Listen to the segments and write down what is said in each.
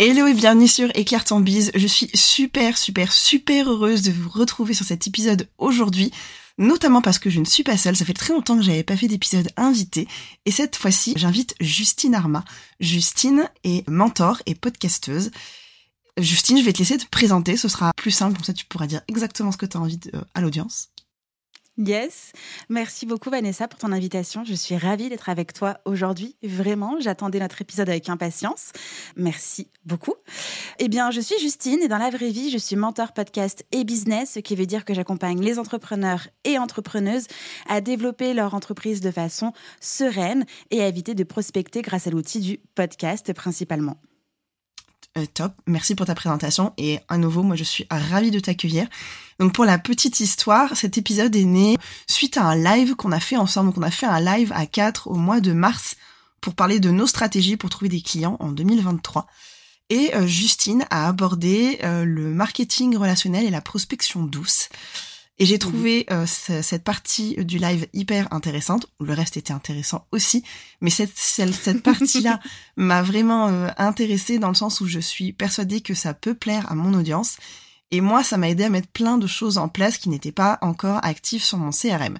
Hello et bienvenue sur Éclaire ton bise. Je suis super, super, super heureuse de vous retrouver sur cet épisode aujourd'hui notamment parce que je ne suis pas seule. Ça fait très longtemps que j'avais pas fait d'épisode invité. Et cette fois-ci, j'invite Justine Arma. Justine est mentor et podcasteuse. Justine, je vais te laisser te présenter. Ce sera plus simple. Comme ça, tu pourras dire exactement ce que tu as envie euh, à l'audience. Yes, merci beaucoup Vanessa pour ton invitation. Je suis ravie d'être avec toi aujourd'hui. Vraiment, j'attendais notre épisode avec impatience. Merci beaucoup. Eh bien, je suis Justine et dans la vraie vie, je suis mentor podcast et business, ce qui veut dire que j'accompagne les entrepreneurs et entrepreneuses à développer leur entreprise de façon sereine et à éviter de prospecter grâce à l'outil du podcast principalement. Euh, top, merci pour ta présentation et à nouveau, moi je suis ravie de t'accueillir. Donc pour la petite histoire, cet épisode est né suite à un live qu'on a fait ensemble. Donc on a fait un live à 4 au mois de mars pour parler de nos stratégies pour trouver des clients en 2023. Et euh, Justine a abordé euh, le marketing relationnel et la prospection douce. Et j'ai trouvé euh, cette partie du live hyper intéressante. Le reste était intéressant aussi, mais cette cette, partie-là m'a vraiment euh, intéressée dans le sens où je suis persuadée que ça peut plaire à mon audience. Et moi, ça m'a aidé à mettre plein de choses en place qui n'étaient pas encore actives sur mon CRM.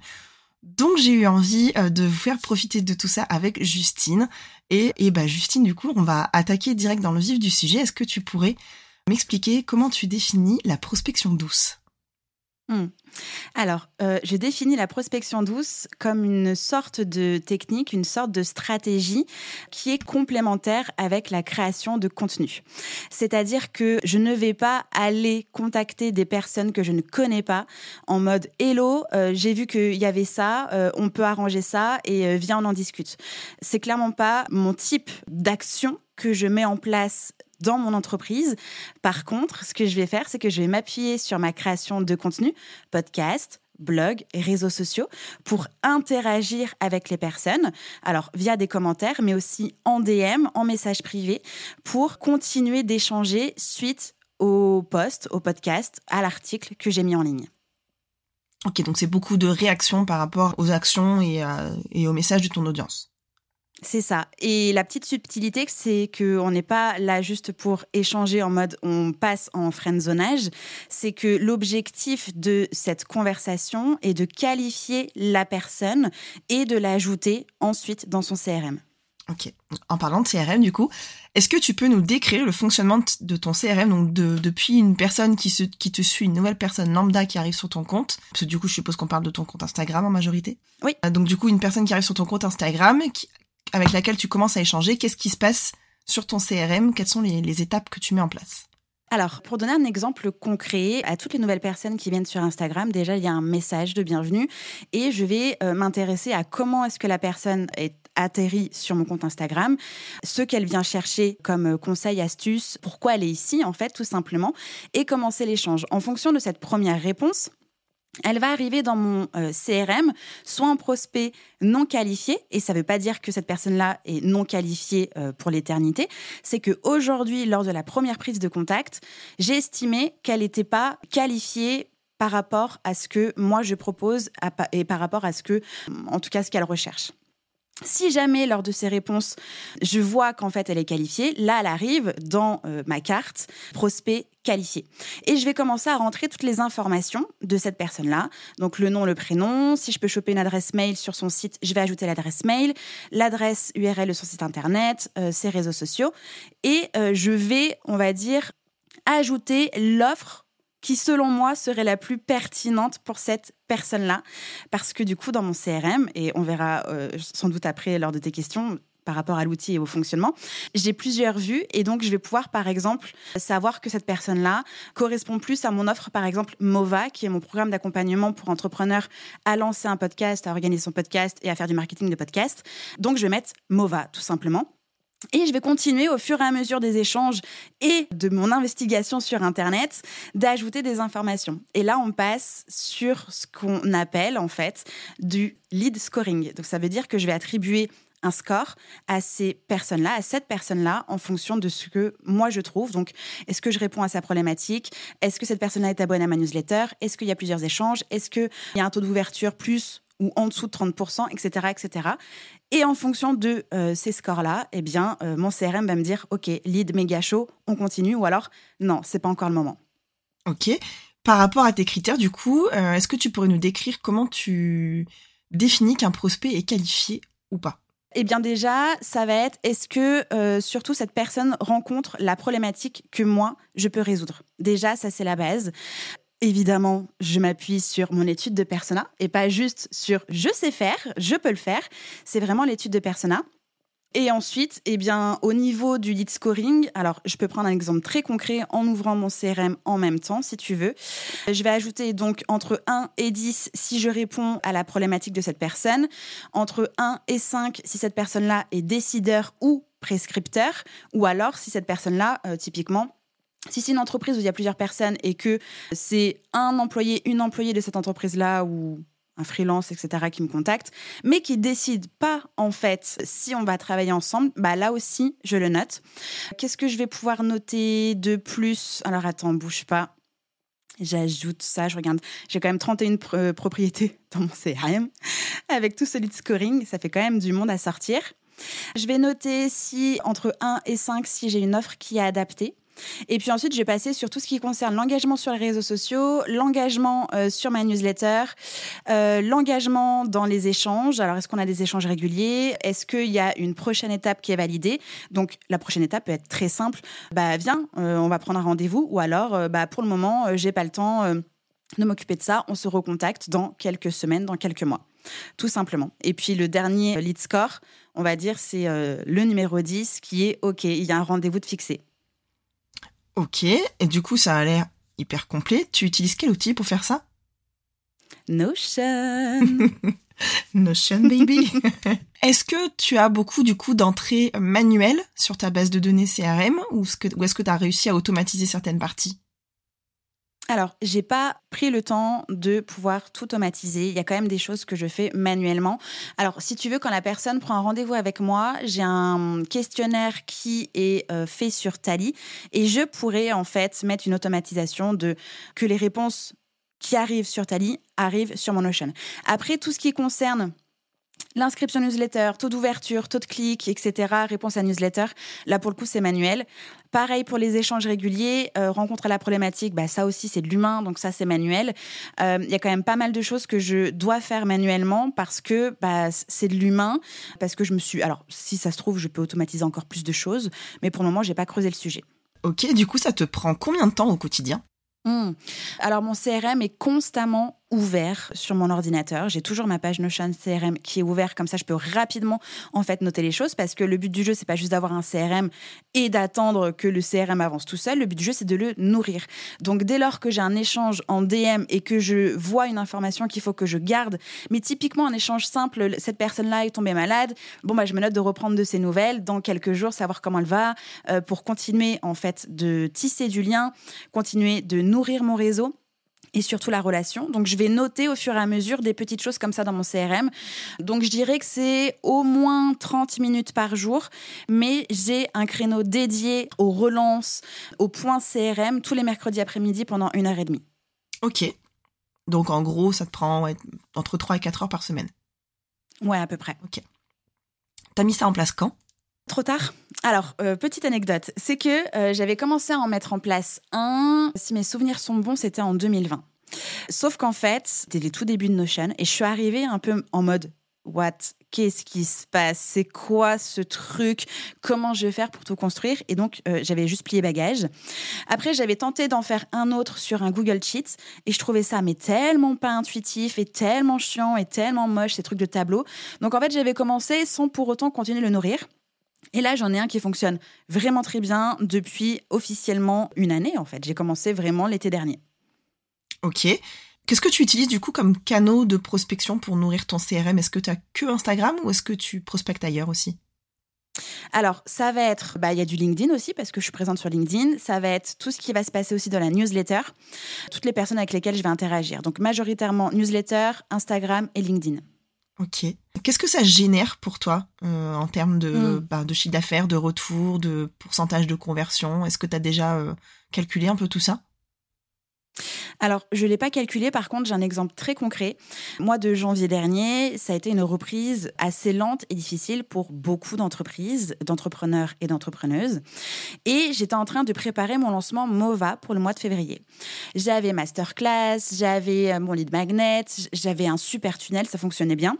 Donc j'ai eu envie euh, de vous faire profiter de tout ça avec Justine. Et, et bah Justine, du coup, on va attaquer direct dans le vif du sujet. Est-ce que tu pourrais m'expliquer comment tu définis la prospection douce? Hmm. Alors, euh, je définis la prospection douce comme une sorte de technique, une sorte de stratégie qui est complémentaire avec la création de contenu. C'est-à-dire que je ne vais pas aller contacter des personnes que je ne connais pas en mode Hello, euh, j'ai vu qu'il y avait ça, euh, on peut arranger ça et viens on en discute. C'est clairement pas mon type d'action que je mets en place dans mon entreprise. Par contre, ce que je vais faire, c'est que je vais m'appuyer sur ma création de contenu, podcast, blog, réseaux sociaux, pour interagir avec les personnes, alors via des commentaires, mais aussi en DM, en message privé, pour continuer d'échanger suite au post, au podcast, à l'article que j'ai mis en ligne. Ok, donc c'est beaucoup de réactions par rapport aux actions et, et aux messages de ton audience. C'est ça. Et la petite subtilité, c'est qu'on n'est pas là juste pour échanger en mode on passe en friendzonage. C'est que l'objectif de cette conversation est de qualifier la personne et de l'ajouter ensuite dans son CRM. Ok. En parlant de CRM, du coup, est-ce que tu peux nous décrire le fonctionnement de ton CRM, donc depuis une personne qui, se, qui te suit, une nouvelle personne lambda qui arrive sur ton compte, parce que du coup, je suppose qu'on parle de ton compte Instagram en majorité. Oui. Euh, donc du coup, une personne qui arrive sur ton compte Instagram, qui, avec laquelle tu commences à échanger, qu'est-ce qui se passe sur ton CRM Quelles sont les, étapes que tu mets en place? Alors, pour donner un exemple concret à toutes les nouvelles personnes qui viennent sur Instagram, déjà, il y a un message de bienvenue et je vais euh, m'intéresser à comment est-ce que la personne est atterrie sur mon compte Instagram, ce qu'elle vient chercher comme euh, conseil, astuce, pourquoi elle est ici, en fait, tout simplement, et commencer l'échange. En fonction de cette première réponse, elle va arriver dans mon euh, CRM, soit un prospect non qualifié, et ça ne veut pas dire que cette personne-là est non qualifiée euh, pour l'éternité, c'est qu'aujourd'hui, lors de la première prise de contact, j'ai estimé qu'elle n'était pas qualifiée par rapport à ce que moi je propose et par rapport à ce que, en tout cas, ce qu'elle recherche. Si jamais lors de ces réponses, je vois qu'en fait elle est qualifiée, là elle arrive dans euh, ma carte prospect qualifié. Et je vais commencer à rentrer toutes les informations de cette personne-là. Donc le nom, le prénom, si je peux choper une adresse mail sur son site, je vais ajouter l'adresse mail, l'adresse URL de son site internet, euh, ses réseaux sociaux. Et euh, je vais, on va dire, ajouter l'offre qui selon moi serait la plus pertinente pour cette personne-là. Parce que du coup, dans mon CRM, et on verra euh, sans doute après lors de tes questions, par rapport à l'outil et au fonctionnement. J'ai plusieurs vues et donc je vais pouvoir par exemple savoir que cette personne-là correspond plus à mon offre par exemple MOVA qui est mon programme d'accompagnement pour entrepreneurs à lancer un podcast, à organiser son podcast et à faire du marketing de podcast. Donc je vais mettre MOVA tout simplement. Et je vais continuer au fur et à mesure des échanges et de mon investigation sur Internet d'ajouter des informations. Et là, on passe sur ce qu'on appelle en fait du lead scoring. Donc ça veut dire que je vais attribuer un score à ces personnes-là, à cette personne-là, en fonction de ce que moi je trouve. Donc, est-ce que je réponds à sa problématique? Est-ce que cette personne-là est abonnée à ma newsletter? Est-ce qu'il y a plusieurs échanges? Est-ce qu'il y a un taux d'ouverture plus ou en dessous de 30%, etc., etc. Et en fonction de euh, ces scores-là, eh bien, euh, mon CRM va me dire, OK, lead méga chaud, on continue, ou alors, non, c'est pas encore le moment. OK. Par rapport à tes critères, du coup, euh, est-ce que tu pourrais nous décrire comment tu définis qu'un prospect est qualifié ou pas? Eh bien déjà, ça va être est-ce que surtout cette personne rencontre la problématique que moi je peux résoudre? Déjà, ça c'est la base. Évidemment, je m'appuie sur mon étude de persona et pas juste sur je sais faire, je peux le faire. C'est vraiment l'étude de persona. Et ensuite, eh bien, au niveau du lead scoring, alors je peux prendre un exemple très concret en ouvrant mon CRM en même temps, si tu veux. Je vais ajouter donc entre 1 et 10 si je réponds à la problématique de cette personne, entre 1 et 5 si cette personne-là est décideur ou prescripteur, ou alors si cette personne-là, euh, typiquement, si c'est une entreprise où il y a plusieurs personnes et que c'est un employé, une employée de cette entreprise-là ou un freelance, etc., qui me contacte, mais qui décide pas, en fait, si on va travailler ensemble, bah là aussi, je le note. Qu'est-ce que je vais pouvoir noter de plus? Alors, attends, bouge pas. J'ajoute ça, je regarde. J'ai quand même 31 euh, propriétés dans mon CRM. Avec tout ce lead scoring, ça fait quand même du monde à sortir. Je vais noter si, entre 1 et 5, si j'ai une offre qui est adaptée. Et puis ensuite, j'ai passé sur tout ce qui concerne l'engagement sur les réseaux sociaux, l'engagement euh, sur ma newsletter, euh, l'engagement dans les échanges. Alors, est-ce qu'on a des échanges réguliers? Est-ce qu'il y a une prochaine étape qui est validée? Donc, la prochaine étape peut être très simple. Bah, viens, euh, on va prendre un rendez-vous. Ou alors, bah, pour le moment, j'ai pas le temps de m'occuper de ça. On se recontacte dans quelques semaines, dans quelques mois. Tout simplement. Et puis, le dernier lead score, on va dire, c'est le numéro 10 qui est OK, il y a un rendez-vous de fixé. Ok, et du coup, ça a l'air hyper complet. Tu utilises quel outil pour faire ça? Notion. Notion, baby. est-ce que tu as beaucoup du coup d'entrées manuelles sur ta base de données CRM ou est-ce que tu as réussi à automatiser certaines parties? Alors, j'ai pas pris le temps de pouvoir tout automatiser. Il y a quand même des choses que je fais manuellement. Alors, si tu veux, quand la personne prend un rendez-vous avec moi, j'ai un questionnaire qui est euh, fait sur Tally et je pourrais en fait mettre une automatisation de que les réponses qui arrivent sur Tally arrivent sur mon Notion. Après, tout ce qui concerne L'inscription newsletter, taux d'ouverture, taux de clic, etc., réponse à newsletter, là pour le coup c'est manuel. Pareil pour les échanges réguliers, euh, rencontre à la problématique, bah, ça aussi c'est de l'humain, donc ça c'est manuel. Euh, il y a quand même pas mal de choses que je dois faire manuellement parce que bah, c'est de l'humain, parce que je me suis... Alors si ça se trouve, je peux automatiser encore plus de choses, mais pour le moment j'ai pas creusé le sujet. Ok, du coup ça te prend combien de temps au quotidien? Hmm. Alors mon CRM est constamment ouvert sur mon ordinateur. J'ai toujours ma page Notion CRM qui est ouverte comme ça je peux rapidement en fait noter les choses parce que le but du jeu c'est pas juste d'avoir un CRM et d'attendre que le CRM avance tout seul, le but du jeu c'est de le nourrir. Donc dès lors que j'ai un échange en DM et que je vois une information qu'il faut que je garde, mais typiquement un échange simple, cette personne-là est tombée malade, bon bah je me note de reprendre de ses nouvelles dans quelques jours, savoir comment elle va euh, pour continuer en fait de tisser du lien, continuer de nourrir mon réseau et surtout la relation. Donc je vais noter au fur et à mesure des petites choses comme ça dans mon CRM. Donc je dirais que c'est au moins 30 minutes par jour, mais j'ai un créneau dédié aux relances, aux points CRM tous les mercredis après-midi pendant une heure et demie. Ok. Donc en gros, ça te prend entre 3 et 4 heures par semaine. Ouais, à peu près. Ok. T'as mis ça en place quand? Trop tard. Alors, euh, petite anecdote, c'est que euh, j'avais commencé à en mettre en place un, si mes souvenirs sont bons, c'était en 2020. Sauf qu'en fait, c'était les tout débuts de Notion et je suis arrivée un peu en mode What? Qu'est-ce qui se passe? C'est quoi ce truc? Comment je vais faire pour tout construire? Et donc, euh, j'avais juste plié bagage. Après, j'avais tenté d'en faire un autre sur un Google Sheets et je trouvais ça mais tellement pas intuitif et tellement chiant et tellement moche ces trucs de tableau. Donc en fait, j'avais commencé sans pour autant continuer de le nourrir. Et là, j'en ai un qui fonctionne vraiment très bien depuis officiellement une année, en fait. J'ai commencé vraiment l'été dernier. Ok. Qu'est-ce que tu utilises du coup comme canaux de prospection pour nourrir ton CRM Est-ce que tu as que Instagram ou est-ce que tu prospectes ailleurs aussi? Alors, ça va être, bah, il y a du LinkedIn aussi parce que je suis présente sur LinkedIn. Ça va être tout ce qui va se passer aussi dans la newsletter, toutes les personnes avec lesquelles je vais interagir. Donc, majoritairement newsletter, Instagram et LinkedIn. Ok. Qu'est-ce que ça génère pour toi euh, en termes de, hmm. bah, de chiffre d'affaires, de retour, de pourcentage de conversion? Est-ce que tu as déjà euh, calculé un peu tout ça? Alors, je ne l'ai pas calculé, par contre, j'ai un exemple très concret. Mois de janvier dernier, ça a été une reprise assez lente et difficile pour beaucoup d'entreprises, d'entrepreneurs et d'entrepreneuses. Et j'étais en train de préparer mon lancement MOVA pour le mois de février. J'avais masterclass, j'avais euh, mon lead magnet, j'avais un super tunnel, ça fonctionnait bien.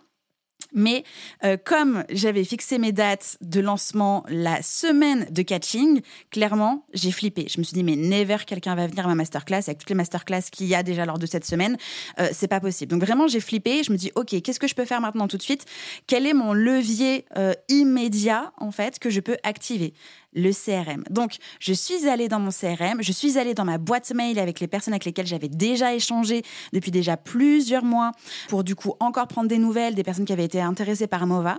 Mais euh, comme j'avais fixé mes dates de lancement la semaine de catching, clairement, j'ai flippé. Je me suis dit, mais never quelqu'un va venir à ma masterclass avec toutes les masterclass qu'il y a déjà lors de cette semaine. Euh, c'est pas possible. Donc vraiment, j'ai flippé. Je me dis, OK, qu'est-ce que je peux faire maintenant tout de suite? Quel est mon levier euh, immédiat, en fait, que je peux activer? Le CRM. Donc, je suis allée dans mon CRM, je suis allée dans ma boîte mail avec les personnes avec lesquelles j'avais déjà échangé depuis déjà plusieurs mois pour du coup encore prendre des nouvelles des personnes qui avaient été intéressées par Mova.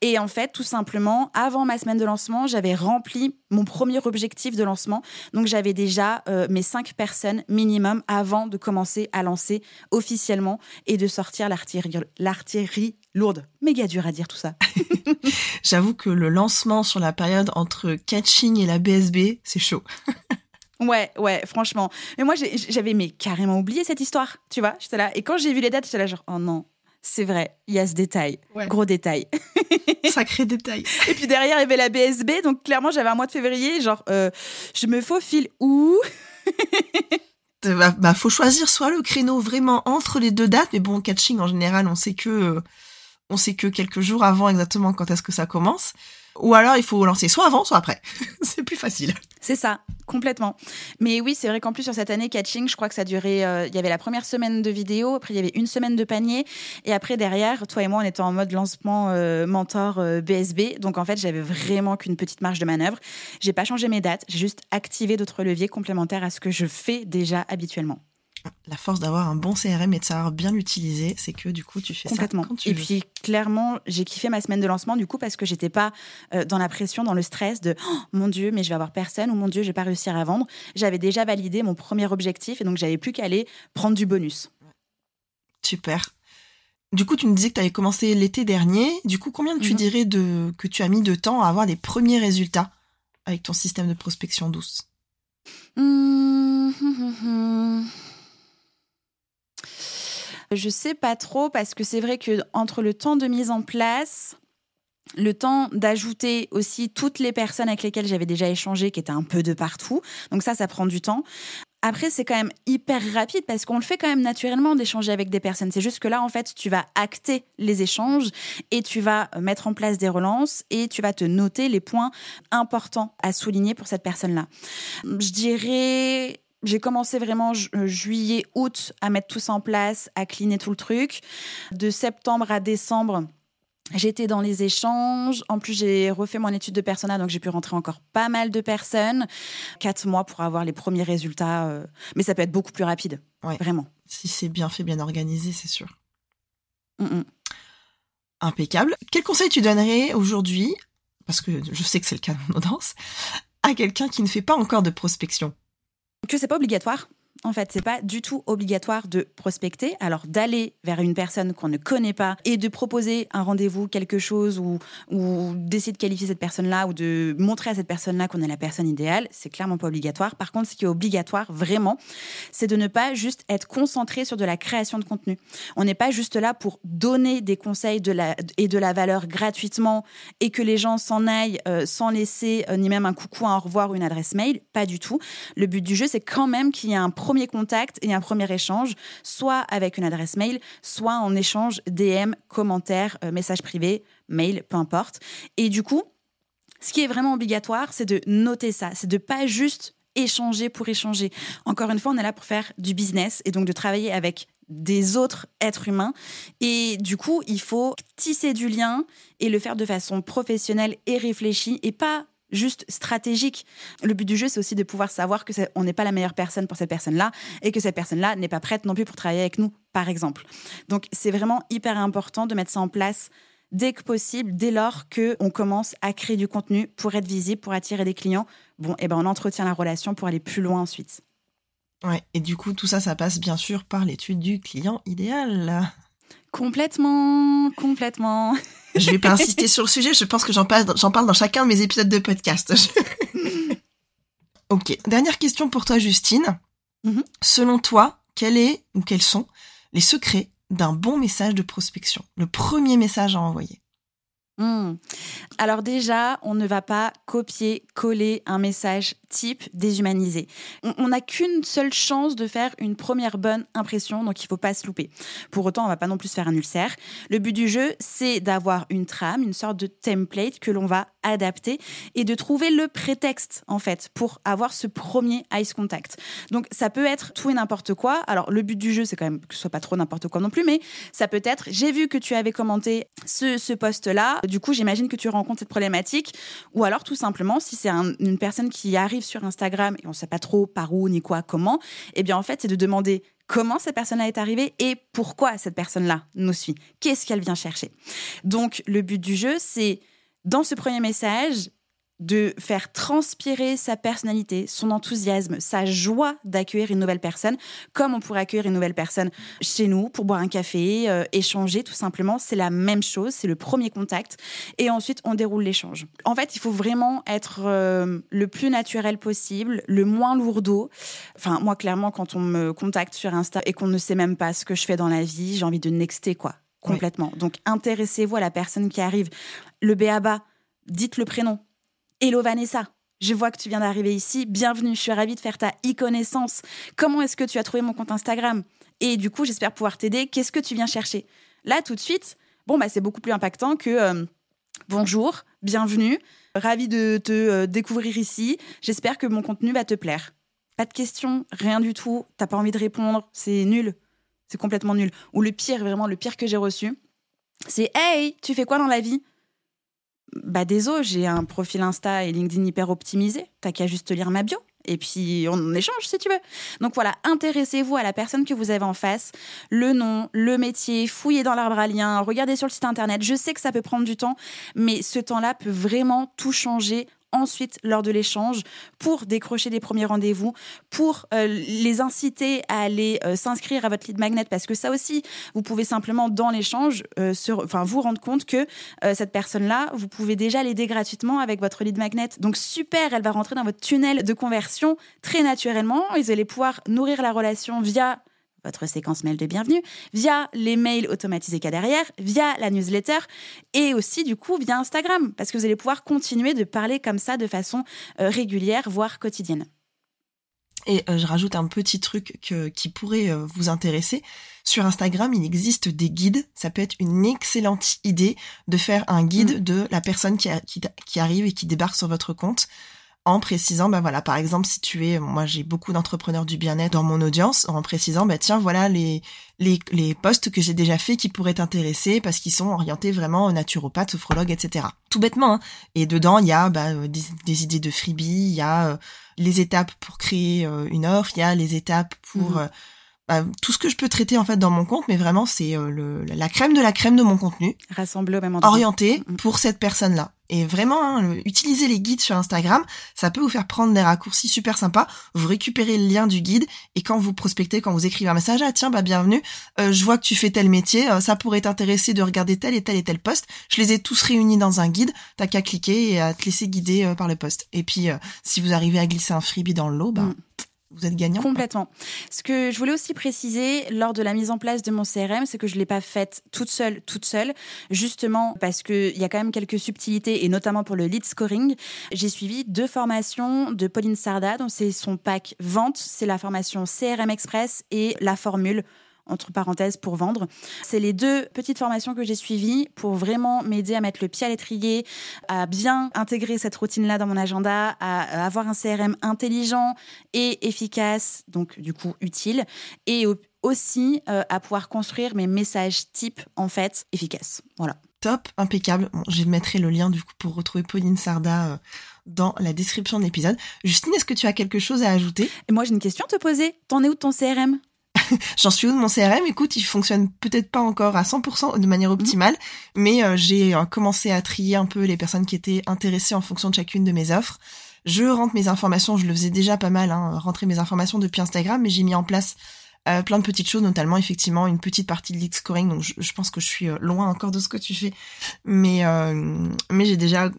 Et en fait, tout simplement, avant ma semaine de lancement, j'avais rempli mon premier objectif de lancement. Donc, j'avais déjà euh, mes cinq personnes minimum avant de commencer à lancer officiellement et de sortir l'artillerie lourde. Méga dur à dire tout ça. J'avoue que le lancement sur la période entre catching et la BSB, c'est chaud. Ouais, ouais, franchement. Mais moi, j'avais mais carrément oublié cette histoire, tu vois. J'étais là. Et quand j'ai vu les dates, j'étais là genre, oh non, c'est vrai, il y a ce détail. Gros détail. Sacré détail. Et puis derrière, il y avait la BSB. Donc clairement, j'avais un mois de février. Genre, euh, je me faufile où bah, bah, faut choisir soit le créneau vraiment entre les deux dates. Mais bon, catching, en général, on sait que... On sait que quelques jours avant exactement quand est-ce que ça commence. Ou alors il faut lancer soit avant, soit après. c'est plus facile. C'est ça, complètement. Mais oui, c'est vrai qu'en plus sur cette année catching, je crois que ça durait. Euh, il y avait la première semaine de vidéo, après il y avait une semaine de panier, et après derrière, toi et moi, on était en mode lancement euh, mentor BSB. Euh, Donc en fait, j'avais vraiment qu'une petite marge de manœuvre. J'ai pas changé mes dates, j'ai juste activé d'autres leviers complémentaires à ce que je fais déjà habituellement la force d'avoir un bon CRM et de savoir bien l'utiliser, c'est que du coup, tu fais ça quand tu Et puis, clairement, j'ai kiffé ma semaine de lancement du coup parce que j'étais pas euh, dans la pression, dans le stress de oh, mon Dieu, mais je vais avoir personne ou mon Dieu, je vais pas réussir à vendre. J'avais déjà validé mon premier objectif et donc j'avais plus qu'à aller prendre du bonus. Super. Du coup, tu me disais que tu avais commencé l'été dernier. Du coup, combien tu mhm. dirais de, que tu as mis de temps à avoir des premiers résultats avec ton système de prospection douce? Mmh, je sais pas trop parce que c'est vrai que entre le temps de mise en place, le temps d'ajouter aussi toutes les personnes avec lesquelles j'avais déjà échangé, qui étaient un peu de partout. Donc ça, ça prend du temps. Après, c'est quand même hyper rapide parce qu'on le fait quand même naturellement d'échanger avec des personnes. C'est juste que là, en fait, tu vas acter les échanges et tu vas mettre en place des relances et tu vas te noter les points importants à souligner pour cette personne-là. Je dirais j'ai commencé vraiment euh, juillet, août à mettre tout ça en place, à cleaner tout le truc. De septembre à décembre, J'étais dans les échanges. En plus, j'ai refait mon étude de persona, donc j'ai pu rentrer encore pas mal de personnes. Quatre mois pour avoir les premiers résultats. Euh, mais ça peut être beaucoup plus rapide. Vraiment. Si c'est bien fait, bien organisé, c'est sûr. Impeccable. Quel conseil tu donnerais aujourd'hui, parce que je sais que c'est le cas de mon audience, à quelqu'un qui ne fait pas encore de prospection? Que c'est pas obligatoire en fait, c'est pas du tout obligatoire de prospecter. Alors d'aller vers une personne qu'on ne connaît pas et de proposer un rendez-vous, quelque chose, ou, d'essayer de qualifier cette personne-là ou de montrer à cette personne-là qu'on est la personne idéale, c'est clairement pas obligatoire. Par contre, ce qui est obligatoire vraiment, c'est de ne pas juste être concentré sur de la création de contenu. On n'est pas juste là pour donner des conseils et de la valeur gratuitement et que les gens s'en aillent euh, sans laisser euh, ni même un coucou, un au revoir une adresse mail. Pas du tout. Le but du jeu, c'est quand même qu'il y ait un premier contact et un premier échange, soit avec une adresse mail, soit en échange DM, commentaires, euh, messages privés, mail, peu importe. Et du coup, ce qui est vraiment obligatoire, c'est de noter ça, c'est de pas juste échanger pour échanger. Encore une fois, on est là pour faire du business et donc de travailler avec des autres êtres humains. Et du coup, il faut tisser du lien et le faire de façon professionnelle et réfléchie et pas juste stratégique. Le but du jeu, c'est aussi de pouvoir savoir que on n'est pas la meilleure personne pour cette personne-là et que cette personne-là n'est pas prête non plus pour travailler avec nous, par exemple. Donc, c'est vraiment hyper important de mettre ça en place dès que possible, dès lors que on commence à créer du contenu pour être visible, pour attirer des clients. Bon, et eh ben on entretient la relation pour aller plus loin ensuite. Ouais, et du coup, tout ça, ça passe bien sûr par l'étude du client idéal. Complètement, complètement. Je vais pas insister sur le sujet, je pense que j'en parle, dans chacun de mes épisodes de podcast. ok, dernière question pour toi, Justine. Mhm. Selon toi, quel est ou quels sont les secrets d'un bon message de prospection? Le premier message à envoyer. Hmm. Alors déjà, on ne va pas copier, coller un message type déshumanisé. On n'a qu'une seule chance de faire une première bonne impression, donc il faut pas se louper. Pour autant, on va pas non plus faire un ulcère. Le but du jeu, c'est d'avoir une trame, une sorte de template que l'on va adapter et de trouver le prétexte en fait pour avoir ce premier ice contact. Donc ça peut être tout et n'importe quoi. Alors le but du jeu, c'est quand même que ce soit pas trop n'importe quoi non plus, mais ça peut être j'ai vu que tu avais commenté ce, ce post-là, du coup j'imagine que tu rencontres cette problématique, ou alors tout simplement si c'est une personne qui arrive sur Instagram et on sait pas trop par où ni quoi comment, eh bien en fait c'est de demander comment cette personne-là est arrivée et pourquoi cette personne-là nous suit. Qu'est-ce qu'elle vient chercher? Donc le but du jeu, c'est dans ce premier message, de faire transpirer sa personnalité, son enthousiasme, sa joie d'accueillir une nouvelle personne, comme on pourrait accueillir une nouvelle personne chez nous pour boire un café, euh, échanger tout simplement. C'est la même chose, c'est le premier contact. Et ensuite, on déroule l'échange. En fait, il faut vraiment être euh, le plus naturel possible, le moins lourdeau. Enfin, moi, clairement, quand on me contacte sur Insta et qu'on ne sait même pas ce que je fais dans la vie, j'ai envie de nexter, quoi. Complètement. Donc, intéressez-vous à la personne qui arrive. Le béaba, dites le prénom Hello Vanessa, je vois que tu viens d'arriver ici. Bienvenue, je suis ravie de faire ta e-connaissance. Comment est-ce que tu as trouvé mon compte Instagram? Et du coup, j'espère pouvoir t'aider. Qu'est-ce que tu viens chercher? Là, tout de suite, bon, bah, c'est beaucoup plus impactant que euh, bonjour, bienvenue, ravie de te euh, découvrir ici. J'espère que mon contenu va te plaire. Pas de questions, rien du tout. T'as pas envie de répondre, c'est nul. C'est complètement nul. Ou le pire, vraiment le pire que j'ai reçu, c'est Hey, tu fais quoi dans la vie? Bah désolé, j'ai un profil Insta et LinkedIn hyper optimisé. T'as qu'à juste lire ma bio. Et puis on échange si tu veux. Donc voilà, intéressez-vous à la personne que vous avez en face, le nom, le métier, fouillez dans l'arbre à liens, regardez sur le site internet. Je sais que ça peut prendre du temps, mais ce temps-là peut vraiment tout changer ensuite lors de l'échange pour décrocher des premiers rendez-vous, pour euh, les inciter à aller euh, s'inscrire à votre lead magnet parce que ça aussi, vous pouvez simplement dans l'échange euh, vous rendre compte que cette personne-là, vous pouvez déjà l'aider gratuitement avec votre lead magnet. Donc super, elle va rentrer dans votre tunnel de conversion très naturellement. Vous allez pouvoir nourrir la relation via votre séquence mail de bienvenue, via les mails automatisés qu'il y a derrière, via la newsletter et aussi du coup via Instagram, parce que vous allez pouvoir continuer de parler comme ça de façon euh, régulière, voire quotidienne. Et euh, je rajoute un petit truc qui pourrait euh, vous intéresser. Sur Instagram, il existe des guides. Ça peut être une excellente idée de faire un guide mmh. de la personne qui, qui, arrive et qui débarque sur votre compte en précisant, bah voilà, par exemple, si tu es, moi j'ai beaucoup d'entrepreneurs du bien-être dans mon audience, en précisant, bah tiens, voilà les les, les posts que j'ai déjà fait qui pourraient t'intéresser parce qu'ils sont orientés vraiment naturopathe, sophrologue, etc. Tout bêtement. Hein. Et dedans, il y a bah, euh, des, idées de freebie, il y a euh, les étapes pour créer euh, une offre, il y a les étapes pour mmh. Bah, tout ce que je peux traiter en fait dans mon compte, mais vraiment c'est le, la crème de la crème de mon contenu. Rassemblé au même endroit. Orienté mmh. pour cette personne-là. Et vraiment, hein, utiliser les guides sur Instagram, ça peut vous faire prendre des raccourcis super sympas. Vous récupérez le lien du guide et quand vous prospectez, quand vous écrivez un message, ah tiens, bah bienvenue, euh, je vois que tu fais tel métier, euh, ça pourrait t'intéresser de regarder tel et tel et tel poste. Je les ai tous réunis dans un guide. T'as qu'à cliquer et à te laisser guider euh, par le poste. Et puis, si vous arrivez à glisser un freebie dans le lot, bah, mm vous êtes gagnant. Complètement. Ce que je voulais aussi préciser lors de la mise en place de mon CRM, c'est que je ne l'ai pas faite toute seule, toute seule, justement parce qu'il y a quand même quelques subtilités, et notamment pour le lead scoring. J'ai suivi deux formations de Pauline Sarda, donc c'est son pack vente, c'est la formation CRM Express et la formule entre parenthèses, pour vendre. C'est les deux petites formations que j'ai suivies pour vraiment m'aider à mettre le pied à l'étrier, à bien intégrer cette routine-là dans mon agenda, à avoir un CRM intelligent et efficace, donc du coup utile, et aussi euh, à pouvoir construire mes messages types en fait efficaces. Voilà. Top, impeccable. je mettrai le lien du coup pour retrouver Pauline Sarda euh, dans la description de l'épisode. Justine, est-ce que tu as quelque chose à ajouter? Moi, j'ai une question à te poser. T'en es où de ton CRM j'en suis où de mon CRM Écoute, il fonctionne peut-être pas encore à 100% de manière optimale, mais euh, j'ai euh, commencé à trier un peu les personnes qui étaient intéressées en fonction de chacune de mes offres. Je rentre mes informations, je le faisais déjà pas mal, hein, rentrer mes informations depuis Instagram, mais j'ai mis en place euh, plein de petites choses, notamment effectivement une petite partie de lead scoring. Donc je, pense que je suis loin encore de ce que tu fais, mais mais j'ai déjà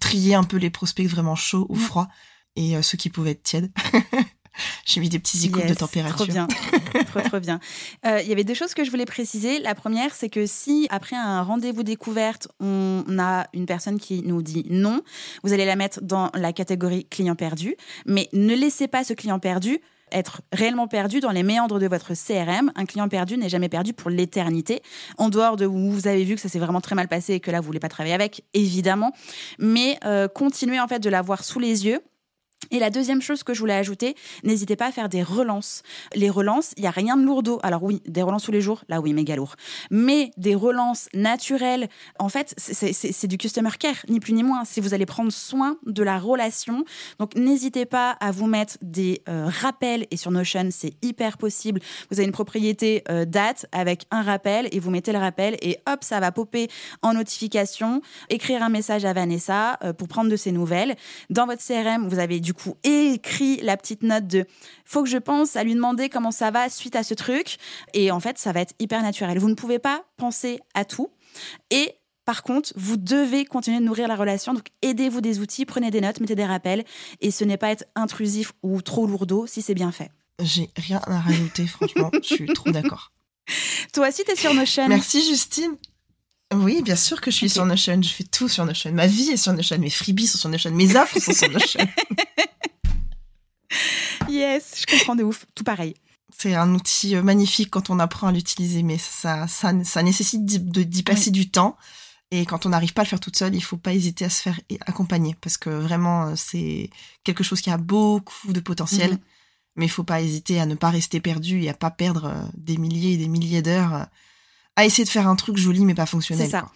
trié un peu les prospects vraiment chauds ou mmh. froids et ceux qui pouvaient être tièdes. J'ai mis des petits icônes de température. Trop bien, trop trop bien. Euh, il y avait deux choses que je voulais préciser. La première, c'est que si après un rendez-vous découverte, on a une personne qui nous dit non, vous allez la mettre dans la catégorie client perdu, mais ne laissez pas ce client perdu être réellement perdu dans les méandres de votre CRM. Un client perdu n'est jamais perdu pour l'éternité. En dehors de où vous avez vu que ça s'est vraiment très mal passé et que là, vous voulez pas travailler avec, évidemment. Mais euh, continuez en fait de l'avoir sous les yeux et la deuxième chose que je voulais ajouter, n'hésitez pas à faire des relances. Les relances, il n'y a rien de lourdeau. Alors oui, des relances tous les jours, là oui, méga lourd. Mais des relances naturelles, en fait, c'est du customer care, ni plus ni moins. Si vous allez prendre soin de la relation, donc n'hésitez pas à vous mettre des euh, rappels. Et sur Notion, c'est hyper possible. Vous avez une propriété euh, date avec un rappel et vous mettez le rappel et hop, ça va popper en notification. Écrire un message à Vanessa euh, pour prendre de ses nouvelles. Dans votre CRM, vous avez du coup écrit la petite note de faut que je pense à lui demander comment ça va suite à ce truc. Et en fait, ça va être hyper naturel. Vous ne pouvez pas penser à tout. Et par contre, vous devez continuer de nourrir la relation. Donc, aidez-vous des outils, prenez des notes, mettez des rappels. Et ce n'est pas être intrusif ou trop lourdeau si c'est bien fait. J'ai rien à rajouter, franchement. Je suis trop d'accord. Toi aussi, tu es sur Notion. Merci, Justine. Oui, bien sûr que je suis sur Notion. Je fais tout sur Notion. Ma vie est sur Notion. Mes freebies sont sur Notion. Mes offres sont sur Notion. yes, je comprends de ouf. Tout pareil. C'est un outil euh, magnifique quand on apprend à l'utiliser, mais ça, ça, ça nécessite d'y passer du temps. Et quand on n'arrive pas à le faire toute seule, il faut pas hésiter à se faire accompagner parce que vraiment, euh, c'est quelque chose qui a beaucoup de potentiel. Mhm. Mais il faut pas hésiter à ne pas rester perdu et à pas perdre euh, des milliers et des milliers d'heures à essayer de faire un truc joli mais pas fonctionnel. C'est ça.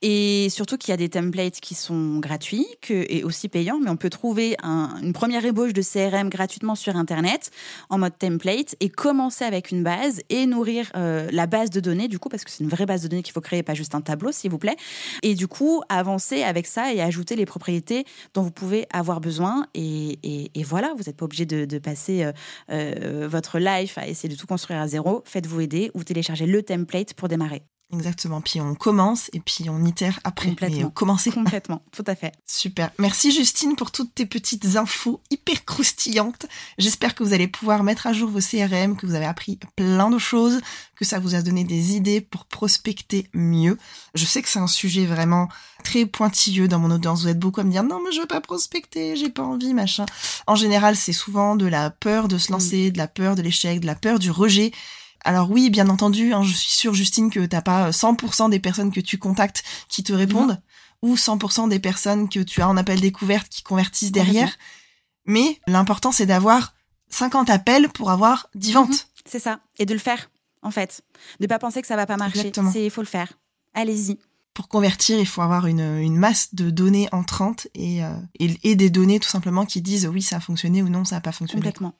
Et surtout qu'il y a des templates qui sont gratuits que, et aussi payants, mais on peut trouver une première ébauche de CRM gratuitement sur Internet en mode template et commencer avec une base et nourrir euh, la base de données du coup parce que c'est une vraie base de données qu'il faut créer, pas juste un tableau s'il vous plaît. Et du coup avancer avec ça et ajouter les propriétés dont vous pouvez avoir besoin. Et, et, voilà, vous n'êtes pas obligé de, de passer euh, euh, votre life à essayer de tout construire à zéro. Faites-vous aider ou téléchargez le template pour démarrer. Exactement. Puis on commence et puis on itère après. Complètement. commencer. Complètement. Tout à fait. Super. Merci Justine pour toutes tes petites infos hyper croustillantes. J'espère que vous allez pouvoir mettre à jour vos CRM, que vous avez appris plein de choses, que ça vous a donné des idées pour prospecter mieux. Je sais que c'est un sujet vraiment très pointilleux dans mon audience. Vous êtes beaucoup à me dire non mais je veux pas prospecter, j'ai pas envie, machin. En général, c'est souvent de la peur de se lancer, mm. de la peur de l'échec, de la peur du rejet alors oui, bien entendu, hein, je suis sûre, Justine, que t'as pas 100% des personnes que tu contactes qui te répondent, ou 100% des personnes que tu as en appel découverte qui convertissent derrière. Mais l'important, c'est d'avoir 50 appels pour avoir 10 ventes. Mhm. c'est ça. Et de le faire, en fait. De pas penser que ça va pas marcher. Il faut le faire. Allez-y. Pour convertir, il faut avoir une, masse de données entrantes et, euh, et, et, des données tout simplement qui disent oui, ça a fonctionné ou non, ça n'a pas fonctionné. Complètement.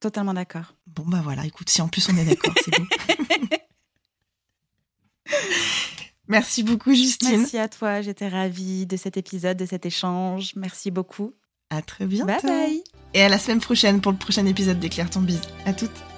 Totalement d'accord. Bon, bah voilà, écoute, si en plus on est d'accord, c'est bon. Merci beaucoup, Justine. Merci à toi, j'étais ravie de cet épisode, de cet échange. Merci beaucoup. À très bientôt. Bye bye. Et à la semaine prochaine pour le prochain épisode d'Éclaire ton bise. À toutes.